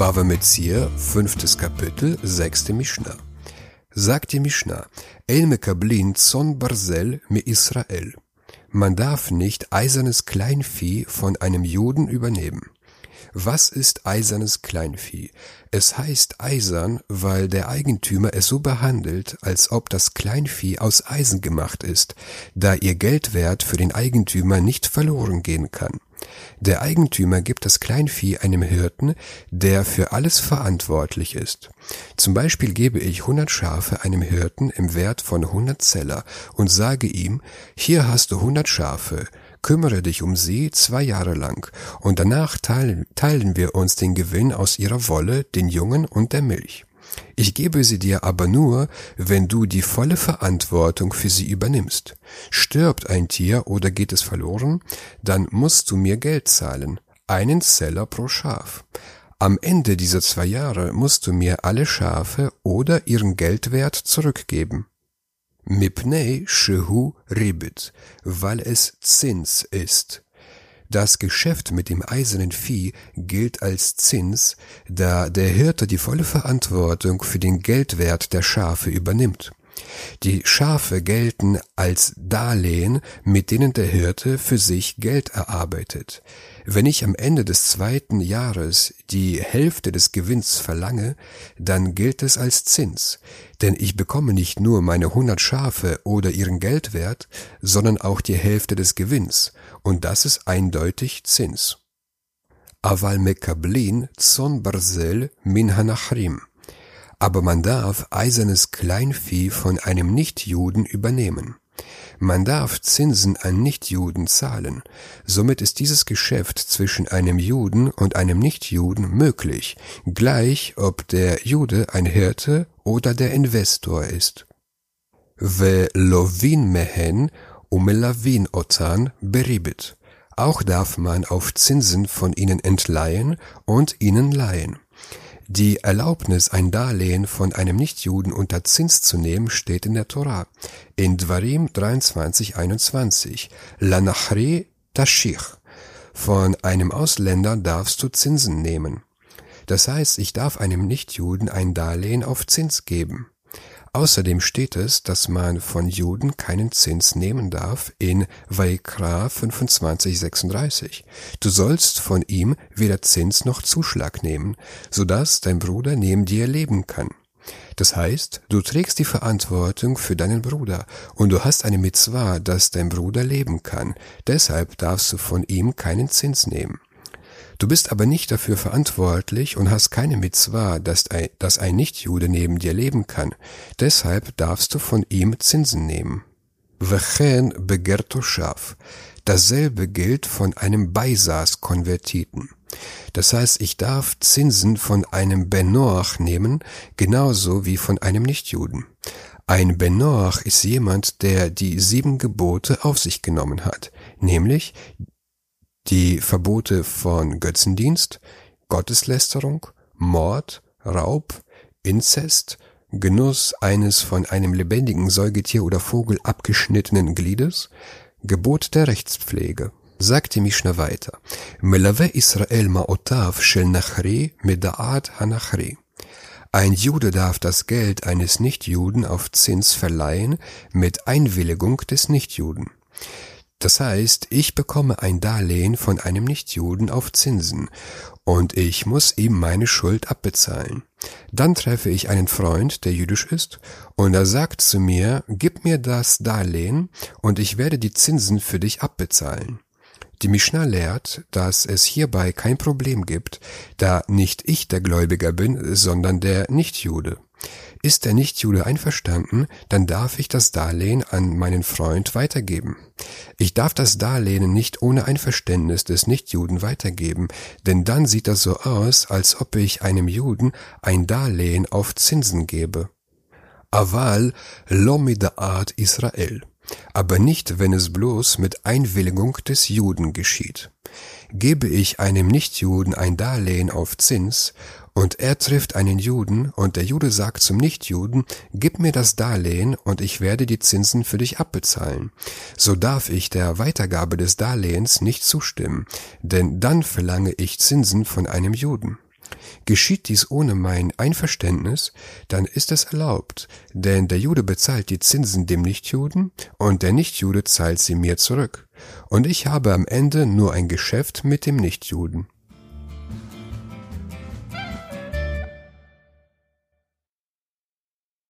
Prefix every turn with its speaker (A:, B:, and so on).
A: Bava Metzir, fünftes Kapitel, sechste Mishnah. Sagt die Mishnah, El mekablin zon barzel me Israel. Man darf nicht eisernes Kleinvieh von einem Juden übernehmen. Was ist eisernes Kleinvieh? Es heißt eisern, weil der Eigentümer es so behandelt, als ob das Kleinvieh aus Eisen gemacht ist, da ihr Geldwert für den Eigentümer nicht verloren gehen kann. Der Eigentümer gibt das Kleinvieh einem Hirten, der für alles verantwortlich ist. Zum Beispiel gebe ich 100 Schafe einem Hirten im Wert von 100 Zeller und sage ihm, hier hast du 100 Schafe, kümmere dich um sie zwei Jahre lang, und danach teilen wir uns den Gewinn aus ihrer Wolle, den Jungen und der Milch. Ich gebe sie dir aber nur, wenn du die volle Verantwortung für sie übernimmst. Stirbt ein Tier oder geht es verloren, dann musst du mir Geld zahlen, einen Zeller pro Schaf. Am Ende dieser zwei Jahre musst du mir alle Schafe oder ihren Geldwert zurückgeben. Mipnei shehu ribit, weil es Zins ist. Das Geschäft mit dem eisernen Vieh gilt als Zins, da der Hirte die volle Verantwortung für den Geldwert der Schafe übernimmt. Die Schafe gelten als Darlehen, mit denen der Hirte für sich Geld erarbeitet. Wenn ich am Ende des zweiten Jahres die Hälfte des Gewinns verlange, dann gilt es als Zins, denn ich bekomme nicht nur meine hundert Schafe oder ihren Geldwert, sondern auch die Hälfte des Gewinns, und das ist eindeutig Zins. Aval mekablin zon barzel min aber man darf eisernes Kleinvieh von einem Nichtjuden übernehmen. Man darf Zinsen an Nichtjuden zahlen. Somit ist dieses Geschäft zwischen einem Juden und einem Nichtjuden möglich, gleich ob der Jude ein Hirte oder der Investor ist. Ve lovin mehen umelavin otan beribit. Auch darf man auf Zinsen von ihnen entleihen und ihnen leihen. Die Erlaubnis, ein Darlehen von einem Nichtjuden unter Zins zu nehmen, steht in der Tora. In Dvarim 23,21. Lanachre tashich. Von einem Ausländer darfst du Zinsen nehmen. Das heißt, ich darf einem Nichtjuden ein Darlehen auf Zins geben. Außerdem steht es, dass man von Juden keinen Zins nehmen darf in Vaikra 25,36. Du sollst von ihm weder Zins noch Zuschlag nehmen, so dass dein Bruder neben dir leben kann. Das heißt, du trägst die Verantwortung für deinen Bruder und du hast eine Mitzvah, dass dein Bruder leben kann. Deshalb darfst du von ihm keinen Zins nehmen. Du bist aber nicht dafür verantwortlich und hast keine ein, dass ein Nichtjude neben dir leben kann. Deshalb darfst du von ihm Zinsen nehmen. Vechen begerto schaf. Dasselbe gilt von einem Beisaß-Konvertiten. Das heißt, ich darf Zinsen von einem Benoach nehmen, genauso wie von einem Nichtjuden. Ein Benoach ist jemand, der die sieben Gebote auf sich genommen hat, nämlich die Verbote von Götzendienst, Gotteslästerung, Mord, Raub, Inzest, Genuss eines von einem lebendigen Säugetier oder Vogel abgeschnittenen Gliedes, Gebot der Rechtspflege. Sagt die Mishnah weiter. Melave Israel ma'otav shel nachri meda'at hanachri. Ein Jude darf das Geld eines Nichtjuden auf Zins verleihen mit Einwilligung des Nichtjuden. Das heißt, ich bekomme ein Darlehen von einem Nichtjuden auf Zinsen und ich muss ihm meine Schuld abbezahlen. Dann treffe ich einen Freund, der jüdisch ist, und er sagt zu mir, gib mir das Darlehen und ich werde die Zinsen für dich abbezahlen. Die Mishnah lehrt, dass es hierbei kein Problem gibt, da nicht ich der Gläubiger bin, sondern der Nichtjude. Ist der Nichtjude einverstanden, dann darf ich das Darlehen an meinen Freund weitergeben. Ich darf das Darlehen nicht ohne Einverständnis des Nichtjuden weitergeben, denn dann sieht das so aus, als ob ich einem Juden ein Darlehen auf Zinsen gebe. Aval Art Israel. Aber nicht, wenn es bloß mit Einwilligung des Juden geschieht. Gebe ich einem Nichtjuden ein Darlehen auf Zins und er trifft einen Juden, und der Jude sagt zum Nichtjuden, gib mir das Darlehen, und ich werde die Zinsen für dich abbezahlen. So darf ich der Weitergabe des Darlehens nicht zustimmen, denn dann verlange ich Zinsen von einem Juden. Geschieht dies ohne mein Einverständnis, dann ist es erlaubt, denn der Jude bezahlt die Zinsen dem Nichtjuden und der Nichtjude zahlt sie mir zurück. Und ich habe am Ende nur ein Geschäft mit dem Nichtjuden.